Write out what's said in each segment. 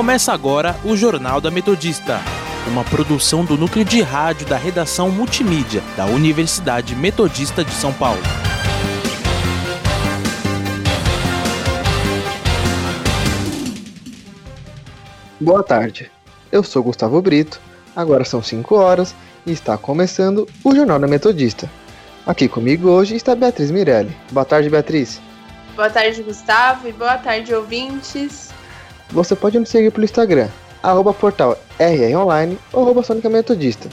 Começa agora o Jornal da Metodista, uma produção do núcleo de rádio da redação multimídia da Universidade Metodista de São Paulo. Boa tarde, eu sou Gustavo Brito, agora são 5 horas e está começando o Jornal da Metodista. Aqui comigo hoje está Beatriz Mirelli. Boa tarde, Beatriz. Boa tarde, Gustavo, e boa tarde, ouvintes. Você pode nos seguir pelo Instagram, arroba portal rronline ou arroba Sônica Metodista.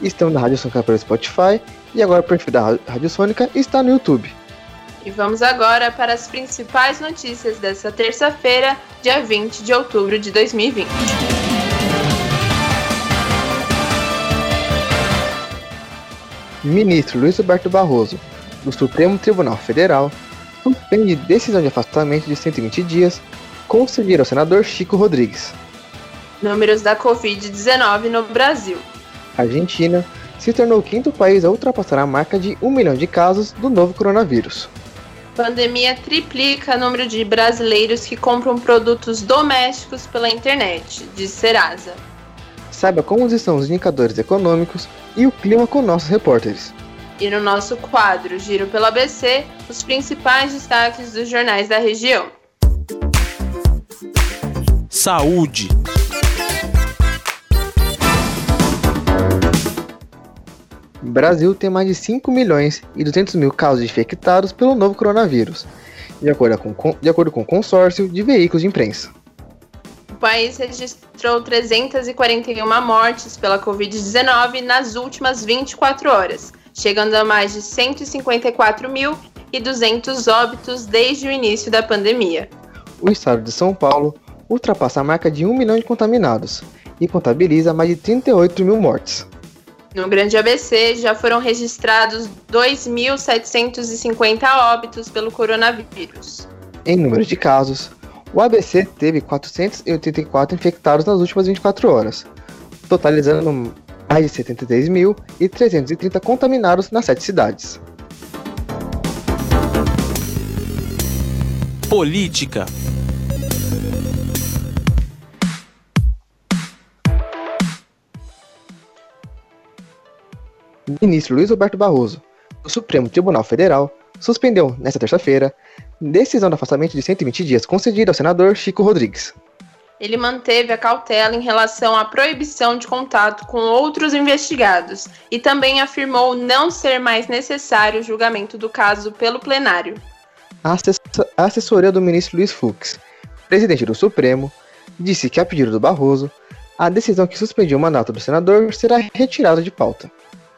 Estamos na Rádio Sônica pelo Spotify e agora o perfil da Rádio Sônica está no YouTube. E vamos agora para as principais notícias dessa terça-feira, dia 20 de outubro de 2020. Ministro Luiz Roberto Barroso, do Supremo Tribunal Federal, suspende decisão de afastamento de 120 dias concedida ao senador Chico Rodrigues. Números da Covid-19 no Brasil. A Argentina se tornou o quinto país a ultrapassar a marca de 1 milhão de casos do novo coronavírus. Pandemia triplica o número de brasileiros que compram produtos domésticos pela internet, diz Serasa. Saiba como estão os indicadores econômicos e o clima com nossos repórteres. E no nosso quadro Giro pelo ABC, os principais destaques dos jornais da região. Saúde. Brasil tem mais de 5 milhões e 200 mil casos infectados pelo novo coronavírus, de acordo com, de acordo com o consórcio de veículos de imprensa. O país registrou 341 mortes pela Covid-19 nas últimas 24 horas, chegando a mais de 154.200 óbitos desde o início da pandemia. O estado de São Paulo ultrapassa a marca de 1 milhão de contaminados e contabiliza mais de 38 mil mortes. No Grande ABC já foram registrados 2.750 óbitos pelo coronavírus. Em número de casos, o ABC teve 484 infectados nas últimas 24 horas, totalizando mais de 73.330 contaminados nas sete cidades. Política ministro Luiz Roberto Barroso, do Supremo Tribunal Federal, suspendeu, nesta terça-feira, decisão de afastamento de 120 dias concedida ao senador Chico Rodrigues. Ele manteve a cautela em relação à proibição de contato com outros investigados e também afirmou não ser mais necessário o julgamento do caso pelo plenário. A assessoria do ministro Luiz Fux, presidente do Supremo, disse que, a pedido do Barroso, a decisão que suspendia o mandato do senador será retirada de pauta.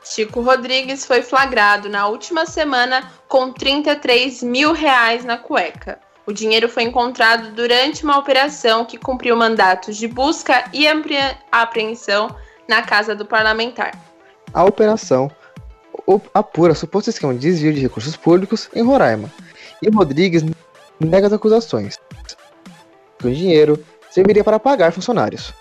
Chico Rodrigues foi flagrado na última semana com 33 mil reais na cueca. O dinheiro foi encontrado durante uma operação que cumpriu mandatos de busca e apreensão na casa do parlamentar. A operação apura suposto esquema de desvio de recursos públicos em Roraima e Rodrigues nega as acusações. O dinheiro serviria para pagar funcionários.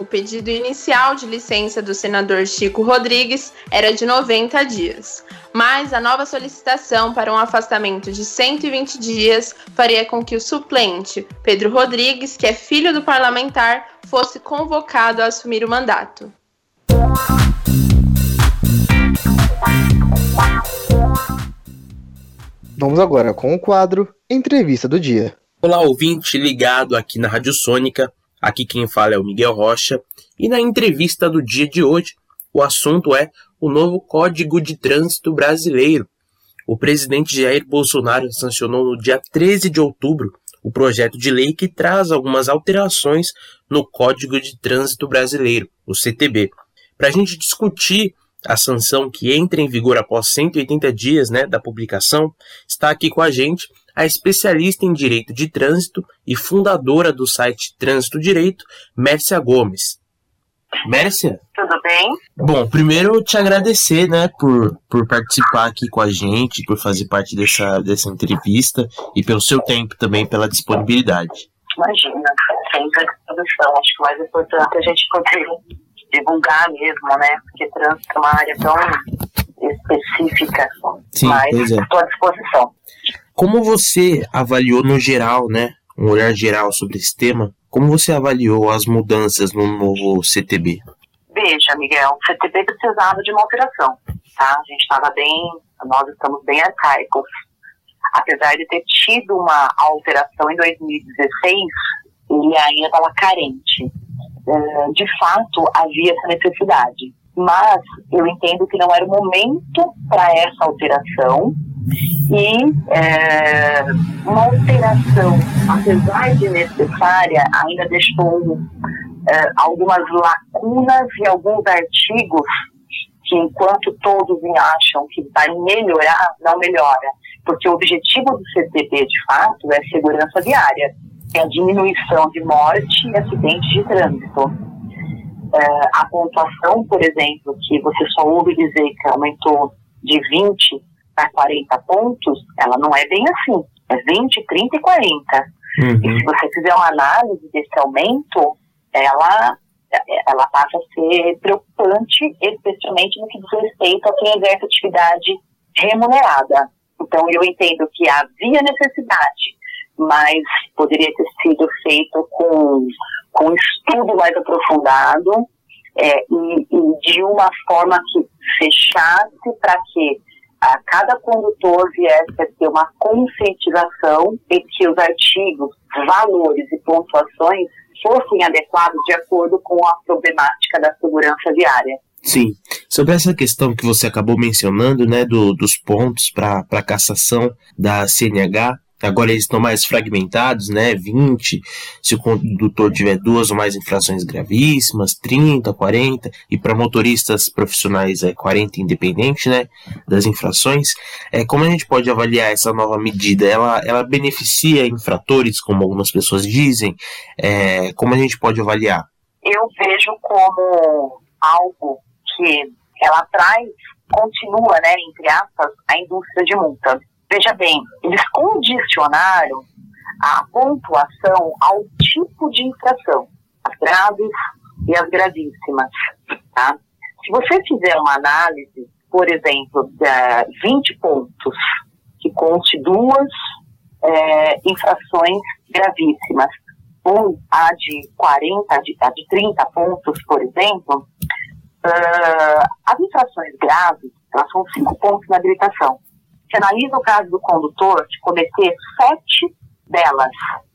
O pedido inicial de licença do senador Chico Rodrigues era de 90 dias, mas a nova solicitação para um afastamento de 120 dias faria com que o suplente, Pedro Rodrigues, que é filho do parlamentar, fosse convocado a assumir o mandato. Vamos agora com o quadro Entrevista do Dia. Olá, ouvinte ligado aqui na Rádio Sônica. Aqui quem fala é o Miguel Rocha e na entrevista do dia de hoje o assunto é o novo Código de Trânsito Brasileiro. O presidente Jair Bolsonaro sancionou no dia 13 de outubro o projeto de lei que traz algumas alterações no Código de Trânsito Brasileiro, o CTB. Para a gente discutir a sanção que entra em vigor após 180 dias né, da publicação, está aqui com a gente a especialista em direito de trânsito e fundadora do site Trânsito Direito, Mércia Gomes. Mércia? Tudo bem? Bom, primeiro te agradecer, né, por, por participar aqui com a gente, por fazer parte dessa, dessa entrevista e pelo seu tempo também, pela disponibilidade. Imagina, sempre à disposição. Acho que o mais importante é a gente poder divulgar mesmo, né, porque trânsito é uma área tão específica, Sim, mas é. estou à disposição. Como você avaliou no geral, né, um olhar geral sobre esse tema, como você avaliou as mudanças no novo CTB? Veja, Miguel, o CTB precisava de uma alteração, tá? A gente estava bem, nós estamos bem arcaicos. Apesar de ter tido uma alteração em 2016, ele ainda estava carente. É, de fato, havia essa necessidade. Mas eu entendo que não era o momento para essa alteração e é, uma alteração, apesar de necessária, ainda deixou é, algumas lacunas e alguns artigos que, enquanto todos acham que vai melhorar, não melhora. Porque o objetivo do CTB, de fato, é segurança viária, é a diminuição de morte e acidentes de trânsito. É, a pontuação, por exemplo, que você só ouve dizer que aumentou de 20 para 40 pontos, ela não é bem assim. É 20, 30 e 40. Uhum. E se você fizer uma análise desse aumento, ela, ela passa a ser preocupante, especialmente no que diz respeito a quem exerce atividade remunerada. Então, eu entendo que havia necessidade, mas poderia ter sido feito com, com um estudo mais aprofundado é, e, e, de uma forma que fechasse para que a cada condutor viesse a ter uma conscientização e que os artigos, valores e pontuações fossem adequados de acordo com a problemática da segurança viária. Sim. Sobre essa questão que você acabou mencionando, né, do, dos pontos para cassação da CNH, Agora eles estão mais fragmentados, né? 20, se o condutor tiver duas ou mais infrações gravíssimas, 30, 40, e para motoristas profissionais é 40 independente, né? Das infrações. É, como a gente pode avaliar essa nova medida? Ela, ela beneficia infratores, como algumas pessoas dizem? É, como a gente pode avaliar? Eu vejo como algo que ela traz, continua, né, entre aspas, a indústria de multa Veja bem, eles condicionaram a pontuação ao tipo de infração, as graves e as gravíssimas. Tá? Se você fizer uma análise, por exemplo, de 20 pontos, que conte duas é, infrações gravíssimas, ou a de 40, a de, a de 30 pontos, por exemplo, uh, as infrações graves, elas são 5 pontos na habilitação. Você analisa o caso do condutor de cometer sete delas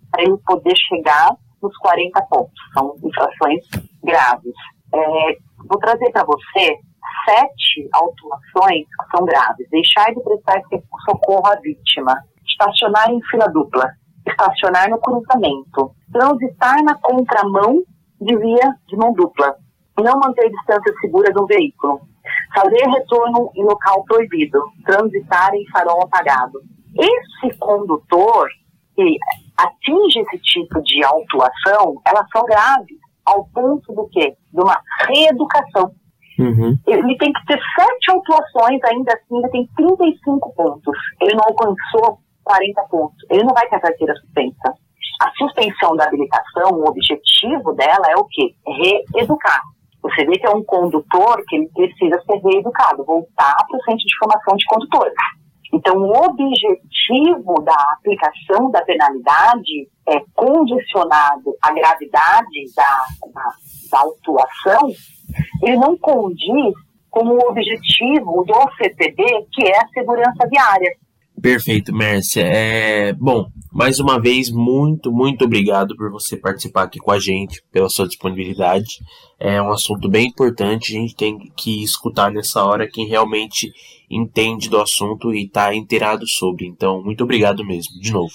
para ele poder chegar nos 40 pontos. São infrações graves. É, vou trazer para você sete autuações que são graves. Deixar de prestar socorro à vítima. Estacionar em fila dupla. Estacionar no cruzamento. Transitar na contramão de via de mão dupla. Não manter distância segura do veículo fazer retorno em local proibido, transitar em farol apagado. Esse condutor que atinge esse tipo de autuação, elas são graves, ao ponto do quê? De uma reeducação. Uhum. Ele tem que ter sete autuações, ainda assim ele tem 35 pontos. Ele não alcançou 40 pontos. Ele não vai ter a carteira suspensa. A suspensão da habilitação, o objetivo dela é o quê? Reeducar. Você vê que é um condutor que ele precisa ser reeducado, voltar para o centro de formação de condutores. Então, o objetivo da aplicação da penalidade é condicionado à gravidade da, da, da autuação, ele não condiz com o objetivo do CPD, que é a segurança viária. Perfeito, Mércia. É, bom, mais uma vez, muito, muito obrigado por você participar aqui com a gente, pela sua disponibilidade. É um assunto bem importante, a gente tem que escutar nessa hora quem realmente entende do assunto e está inteirado sobre. Então, muito obrigado mesmo, de novo.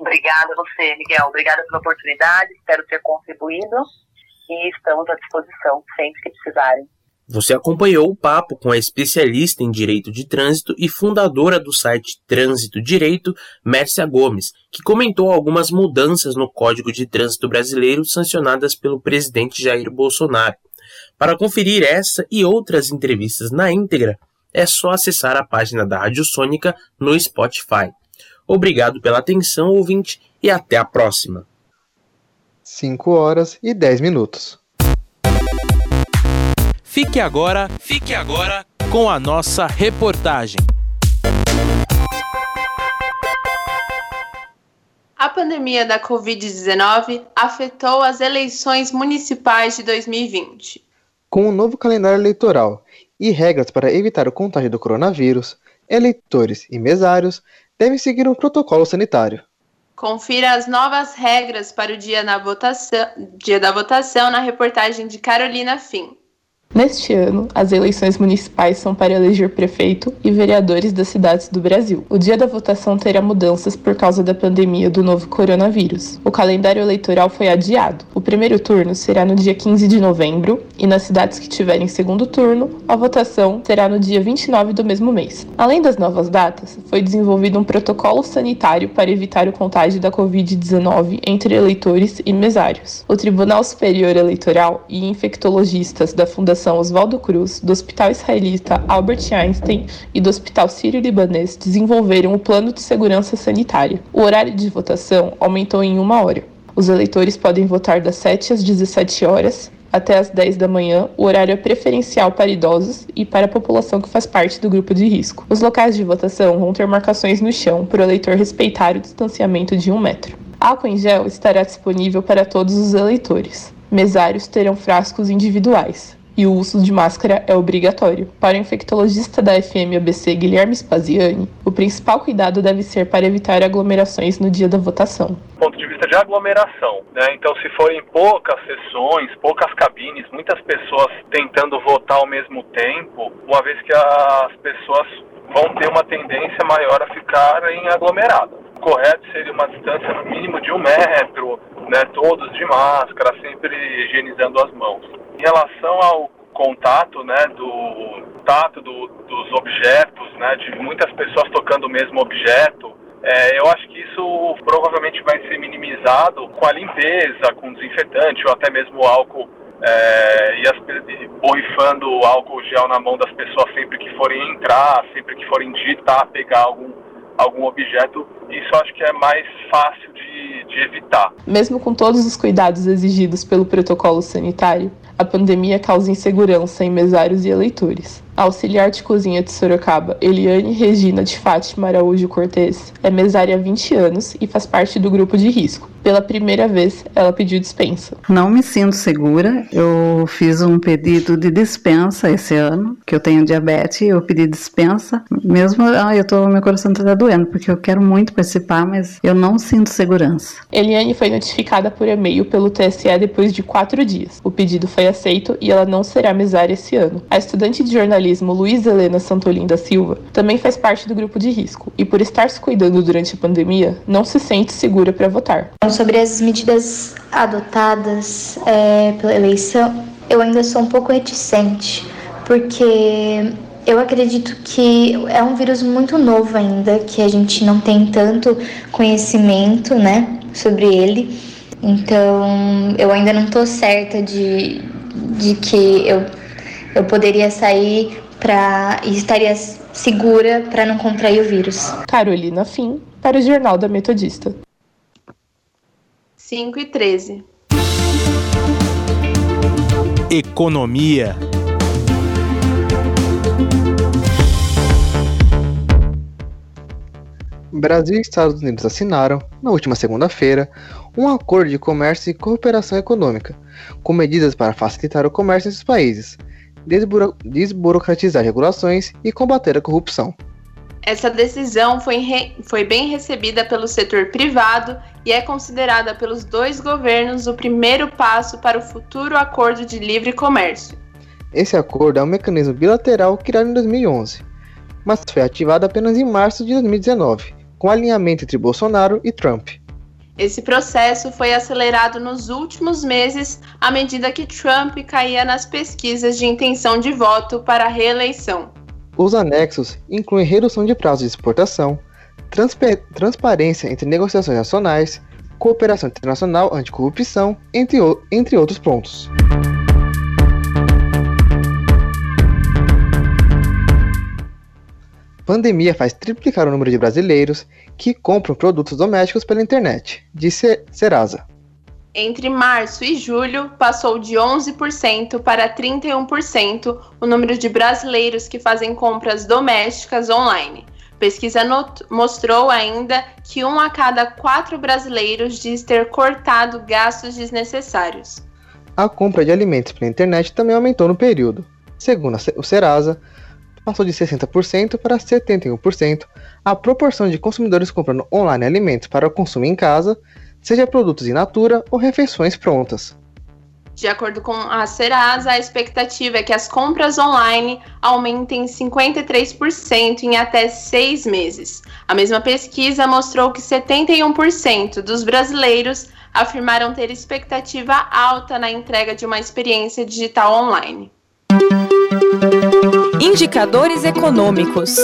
Obrigada a você, Miguel. Obrigada pela oportunidade, espero ter contribuído e estamos à disposição sempre que precisarem. Você acompanhou o papo com a especialista em direito de trânsito e fundadora do site Trânsito Direito, Mércia Gomes, que comentou algumas mudanças no Código de Trânsito Brasileiro sancionadas pelo presidente Jair Bolsonaro. Para conferir essa e outras entrevistas na íntegra, é só acessar a página da Rádio Sônica no Spotify. Obrigado pela atenção, ouvinte, e até a próxima. 5 horas e 10 minutos. Fique agora, fique agora com a nossa reportagem. pandemia da Covid-19 afetou as eleições municipais de 2020. Com o um novo calendário eleitoral e regras para evitar o contágio do coronavírus, eleitores e mesários devem seguir um protocolo sanitário. Confira as novas regras para o dia, votação, dia da votação na reportagem de Carolina Fim. Neste ano, as eleições municipais são para eleger prefeito e vereadores das cidades do Brasil. O dia da votação terá mudanças por causa da pandemia do novo coronavírus. O calendário eleitoral foi adiado. O primeiro turno será no dia 15 de novembro e nas cidades que tiverem segundo turno, a votação será no dia 29 do mesmo mês. Além das novas datas, foi desenvolvido um protocolo sanitário para evitar o contágio da Covid-19 entre eleitores e mesários. O Tribunal Superior Eleitoral e infectologistas da Fundação Fundação Oswaldo Cruz, do Hospital Israelita Albert Einstein e do Hospital Sírio-Libanês desenvolveram o Plano de Segurança Sanitária. O horário de votação aumentou em uma hora. Os eleitores podem votar das 7 às 17 horas até às 10 da manhã, o horário é preferencial para idosos e para a população que faz parte do grupo de risco. Os locais de votação vão ter marcações no chão para o eleitor respeitar o distanciamento de um metro. Álcool em gel estará disponível para todos os eleitores. Mesários terão frascos individuais e o uso de máscara é obrigatório. Para o infectologista da FMABC Guilherme Spaziani, o principal cuidado deve ser para evitar aglomerações no dia da votação. Do ponto de vista de aglomeração, né? então se forem poucas sessões, poucas cabines, muitas pessoas tentando votar ao mesmo tempo, uma vez que as pessoas vão ter uma tendência maior a ficarem aglomeradas. O correto seria uma distância no mínimo de um metro, né, todos de máscara, sempre higienizando as mãos. Em relação ao contato, né, do tato do, dos objetos, né, de muitas pessoas tocando o mesmo objeto, é, eu acho que isso provavelmente vai ser minimizado com a limpeza, com desinfetante ou até mesmo álcool é, e, as, borrifando álcool gel na mão das pessoas sempre que forem entrar, sempre que forem digitar, pegar algum, algum objeto. Isso acho que é mais fácil de, de evitar. Mesmo com todos os cuidados exigidos pelo protocolo sanitário, a pandemia causa insegurança em mesários e eleitores. A auxiliar de cozinha de Sorocaba, Eliane Regina de Fátima Araújo Cortes, é mesária há 20 anos e faz parte do grupo de risco. Pela primeira vez, ela pediu dispensa. Não me sinto segura. Eu fiz um pedido de dispensa esse ano, que eu tenho diabetes, eu pedi dispensa. Mesmo, ah, eu tô, meu coração está doendo, porque eu quero muito participar, mas eu não sinto segurança. Eliane foi notificada por e-mail pelo TSE depois de quatro dias. O pedido foi aceito e ela não será mesária esse ano. A estudante de jornalismo Luiz Helena Santolin da Silva também faz parte do grupo de risco e, por estar se cuidando durante a pandemia, não se sente segura para votar sobre as medidas adotadas é, pela eleição, eu ainda sou um pouco reticente, porque eu acredito que é um vírus muito novo ainda, que a gente não tem tanto conhecimento, né, sobre ele. Então, eu ainda não estou certa de, de que eu, eu poderia sair para e estaria segura para não contrair o vírus. Carolina Fim, para o Jornal da Metodista. 5 e 13. Economia. Brasil e Estados Unidos assinaram, na última segunda-feira, um acordo de comércio e cooperação econômica, com medidas para facilitar o comércio entre os países, desburo desburocratizar regulações e combater a corrupção. Essa decisão foi, foi bem recebida pelo setor privado e é considerada pelos dois governos o primeiro passo para o futuro acordo de livre comércio. Esse acordo é um mecanismo bilateral criado em 2011, mas foi ativado apenas em março de 2019, com alinhamento entre Bolsonaro e Trump. Esse processo foi acelerado nos últimos meses à medida que Trump caía nas pesquisas de intenção de voto para a reeleição. Os anexos incluem redução de prazo de exportação, transparência entre negociações nacionais, cooperação internacional anticorrupção, entre, entre outros pontos. Pandemia faz triplicar o número de brasileiros que compram produtos domésticos pela internet, disse Serasa. Entre março e julho, passou de 11% para 31% o número de brasileiros que fazem compras domésticas online, Pesquisa mostrou ainda que um a cada quatro brasileiros diz ter cortado gastos desnecessários. A compra de alimentos pela internet também aumentou no período. Segundo o Serasa, passou de 60% para 71% a proporção de consumidores comprando online alimentos para o consumo em casa, seja produtos in natura ou refeições prontas. De acordo com a Serasa, a expectativa é que as compras online aumentem 53% em até seis meses. A mesma pesquisa mostrou que 71% dos brasileiros afirmaram ter expectativa alta na entrega de uma experiência digital online. Indicadores econômicos.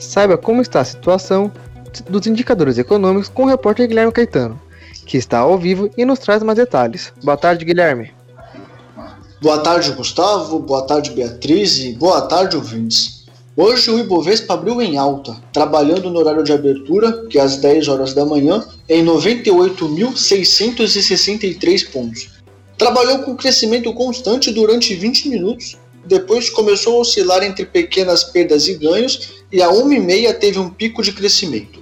Saiba como está a situação dos indicadores econômicos com o repórter Guilherme Caetano, que está ao vivo e nos traz mais detalhes. Boa tarde, Guilherme. Boa tarde, Gustavo. Boa tarde, Beatriz. E boa tarde, ouvintes. Hoje o Ibovespa abriu em alta, trabalhando no horário de abertura, que é às 10 horas da manhã, em 98.663 pontos. Trabalhou com crescimento constante durante 20 minutos, depois começou a oscilar entre pequenas perdas e ganhos e a 1,5 teve um pico de crescimento.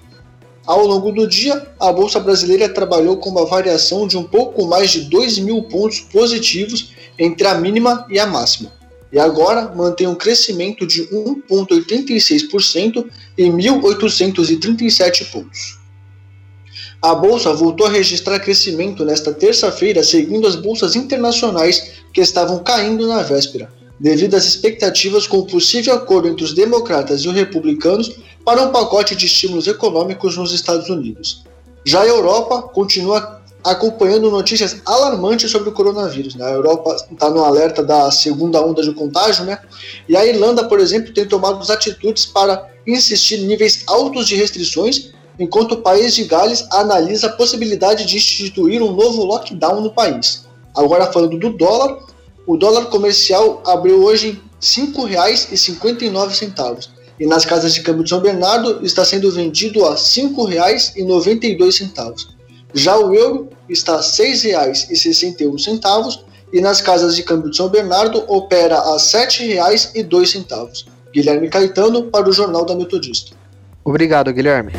Ao longo do dia, a Bolsa Brasileira trabalhou com uma variação de um pouco mais de 2 mil pontos positivos entre a mínima e a máxima, e agora mantém um crescimento de 1,86% em 1.837 pontos. A bolsa voltou a registrar crescimento nesta terça-feira, seguindo as bolsas internacionais que estavam caindo na véspera, devido às expectativas com o possível acordo entre os democratas e os republicanos para um pacote de estímulos econômicos nos Estados Unidos. Já a Europa continua acompanhando notícias alarmantes sobre o coronavírus. Né? A Europa está no alerta da segunda onda de contágio, né? E a Irlanda, por exemplo, tem tomado atitudes para insistir em níveis altos de restrições, enquanto o país de Gales analisa a possibilidade de instituir um novo lockdown no país. Agora falando do dólar, o dólar comercial abriu hoje em R$ 5,59 e nas casas de câmbio de São Bernardo está sendo vendido a R$ 5,92. Já o euro está a R$ 6,61 e nas casas de câmbio de São Bernardo opera a R$ 7,02. Guilherme Caetano para o Jornal da Metodista. Obrigado, Guilherme.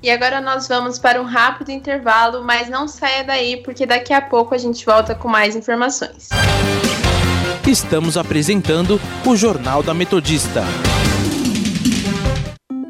E agora nós vamos para um rápido intervalo, mas não saia daí, porque daqui a pouco a gente volta com mais informações. Estamos apresentando o Jornal da Metodista.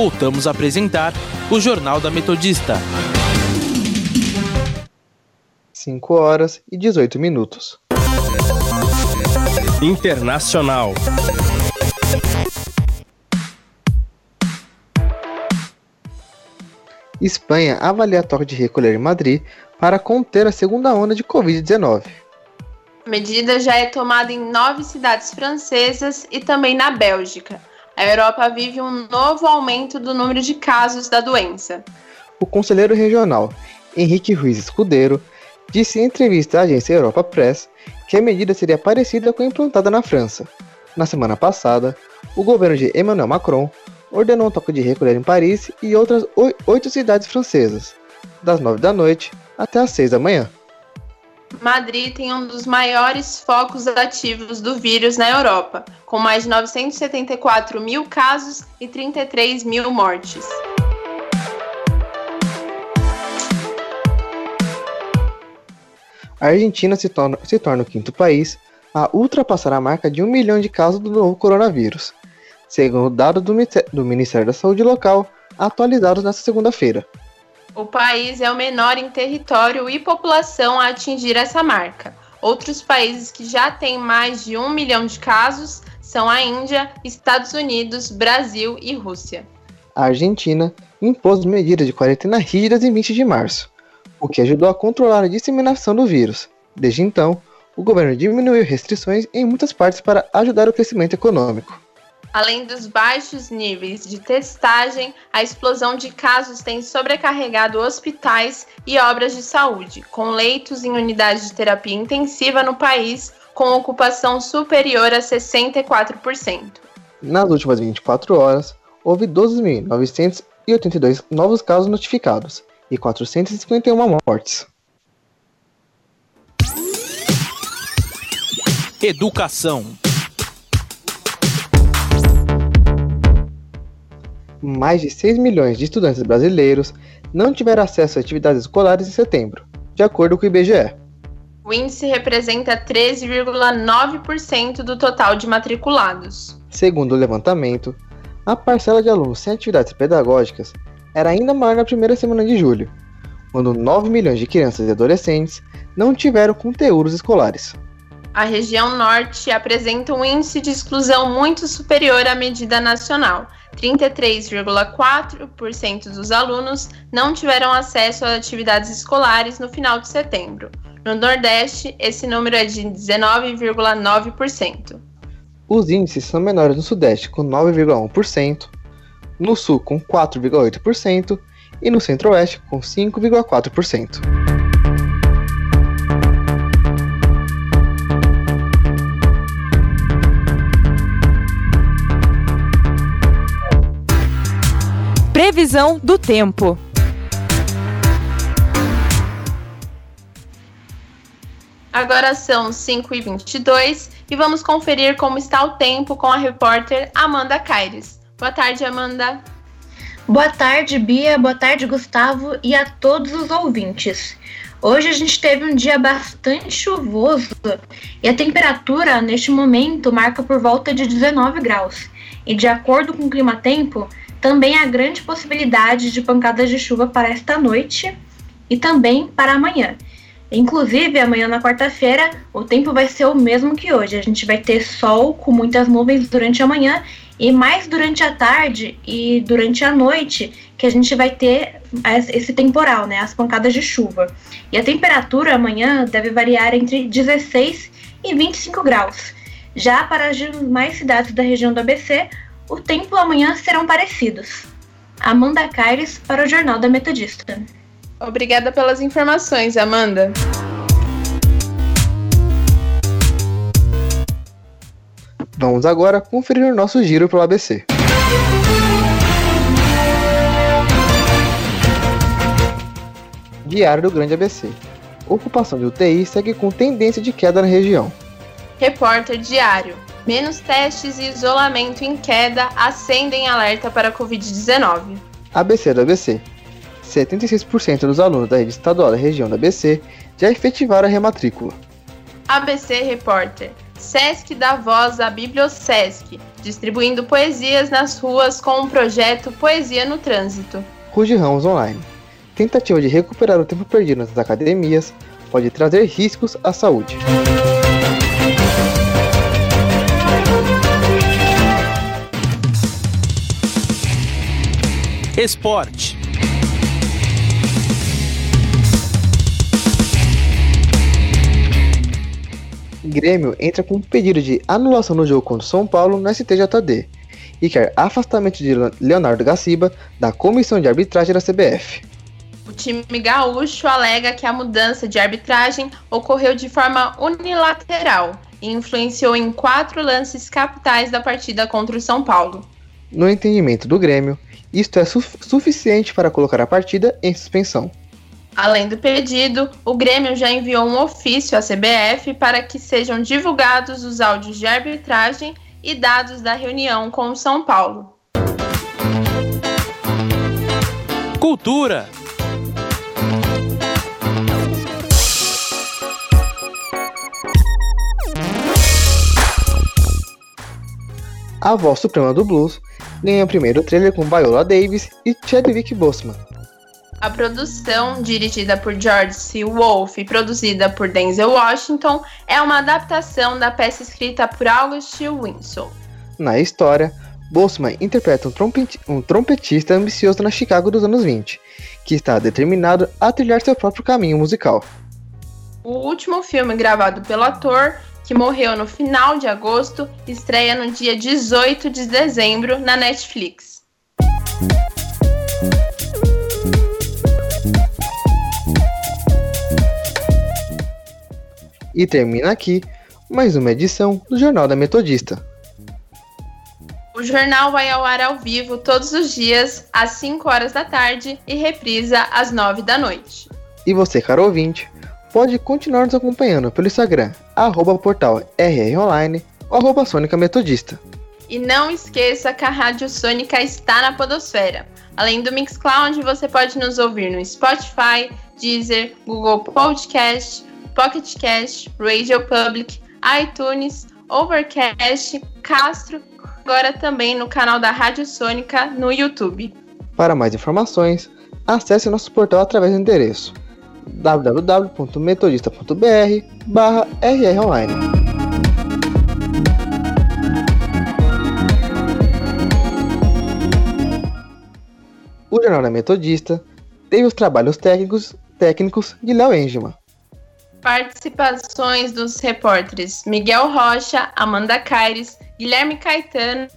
voltamos a apresentar o Jornal da Metodista. 5 horas e 18 minutos. Internacional. Espanha avalia toque de recolher em Madrid para conter a segunda onda de Covid-19. A medida já é tomada em nove cidades francesas e também na Bélgica a Europa vive um novo aumento do número de casos da doença. O conselheiro regional Henrique Ruiz Escudeiro disse em entrevista à agência Europa Press que a medida seria parecida com a implantada na França. Na semana passada, o governo de Emmanuel Macron ordenou um toque de recolher em Paris e outras oito cidades francesas, das nove da noite até as seis da manhã. Madrid tem um dos maiores focos ativos do vírus na Europa, com mais de 974 mil casos e 33 mil mortes. A Argentina se torna, se torna o quinto país a ultrapassar a marca de um milhão de casos do novo coronavírus, segundo dados do, do Ministério da Saúde local atualizados nesta segunda-feira. O país é o menor em território e população a atingir essa marca. Outros países que já têm mais de um milhão de casos são a Índia, Estados Unidos, Brasil e Rússia. A Argentina impôs medidas de quarentena rígidas em 20 de março, o que ajudou a controlar a disseminação do vírus. Desde então, o governo diminuiu restrições em muitas partes para ajudar o crescimento econômico. Além dos baixos níveis de testagem, a explosão de casos tem sobrecarregado hospitais e obras de saúde, com leitos em unidades de terapia intensiva no país com ocupação superior a 64%. Nas últimas 24 horas, houve 12.982 novos casos notificados e 451 mortes. Educação. Mais de 6 milhões de estudantes brasileiros não tiveram acesso a atividades escolares em setembro, de acordo com o IBGE. O índice representa 13,9% do total de matriculados. Segundo o levantamento, a parcela de alunos sem atividades pedagógicas era ainda maior na primeira semana de julho, quando 9 milhões de crianças e adolescentes não tiveram conteúdos escolares. A região norte apresenta um índice de exclusão muito superior à medida nacional. 33,4% dos alunos não tiveram acesso a atividades escolares no final de setembro. No Nordeste, esse número é de 19,9%. Os índices são menores no Sudeste, com 9,1%, no Sul, com 4,8% e no Centro-Oeste, com 5,4%. Previsão do tempo. Agora são 5h22 e vamos conferir como está o tempo com a repórter Amanda Caires. Boa tarde, Amanda. Boa tarde, Bia. Boa tarde, Gustavo e a todos os ouvintes. Hoje a gente teve um dia bastante chuvoso e a temperatura neste momento marca por volta de 19 graus. E de acordo com o clima-tempo, também há grande possibilidade de pancadas de chuva para esta noite e também para amanhã. Inclusive, amanhã na quarta-feira, o tempo vai ser o mesmo que hoje. A gente vai ter sol com muitas nuvens durante a manhã e mais durante a tarde e durante a noite que a gente vai ter esse temporal, né, as pancadas de chuva. E a temperatura amanhã deve variar entre 16 e 25 graus. Já para as demais cidades da região do ABC, o tempo amanhã serão parecidos. Amanda Caires para o Jornal da Metodista. Obrigada pelas informações, Amanda. Vamos agora conferir o nosso giro pelo ABC. Diário do Grande ABC. Ocupação de UTI segue com tendência de queda na região. Repórter Diário. Menos testes e isolamento em queda acendem alerta para Covid-19. ABC do ABC. 76% dos alunos da rede estadual da região da ABC já efetivaram a rematrícula. ABC Repórter. Sesc dá voz à Bibliosesc, distribuindo poesias nas ruas com o projeto Poesia no Trânsito. Ruge Ramos Online. Tentativa de recuperar o tempo perdido nas academias pode trazer riscos à saúde. Esporte. Grêmio entra com um pedido de anulação no jogo contra o São Paulo no STJD e quer afastamento de Leonardo Gaciba da comissão de arbitragem da CBF. O time gaúcho alega que a mudança de arbitragem ocorreu de forma unilateral e influenciou em quatro lances capitais da partida contra o São Paulo. No entendimento do Grêmio, isto é su suficiente para colocar a partida em suspensão. Além do pedido, o Grêmio já enviou um ofício à CBF para que sejam divulgados os áudios de arbitragem e dados da reunião com o São Paulo. Cultura. A voz suprema do blues ganha o primeiro trailer com Viola Davis e Chadwick Boseman. A produção, dirigida por George C. Wolfe e produzida por Denzel Washington, é uma adaptação da peça escrita por August Winslow. Na história, Boltzmann interpreta um, trompeti um trompetista ambicioso na Chicago dos anos 20, que está determinado a trilhar seu próprio caminho musical. O último filme gravado pelo ator, que morreu no final de agosto, estreia no dia 18 de dezembro na Netflix. E termina aqui mais uma edição do Jornal da Metodista. O jornal vai ao ar ao vivo todos os dias, às 5 horas da tarde e reprisa às 9 da noite. E você, caro ouvinte, pode continuar nos acompanhando pelo Instagram, arroba portal rronline ou arroba Sônica Metodista. E não esqueça que a Rádio Sônica está na podosfera. Além do Mixcloud, você pode nos ouvir no Spotify, Deezer, Google Podcast, Pocket Cast, Radio Public, iTunes, Overcast, Castro, agora também no canal da Rádio Sônica no YouTube. Para mais informações, acesse nosso portal através do endereço www.metodista.br barra rronline. O Jornal da Metodista teve os trabalhos técnicos, técnicos de Léo Engelmann. Participações dos repórteres Miguel Rocha, Amanda Caires, Guilherme Caetano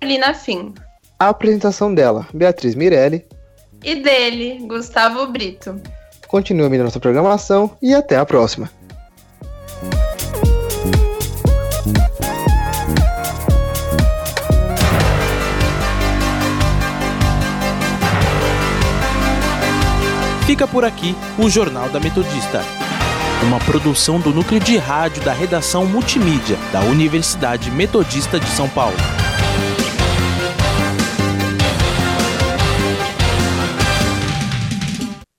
e Lina Fim. A apresentação dela, Beatriz Mirelli. E dele, Gustavo Brito. Continue ouvindo nossa programação e até a próxima. Fica por aqui o Jornal da Metodista. Uma produção do núcleo de rádio da redação multimídia da Universidade Metodista de São Paulo.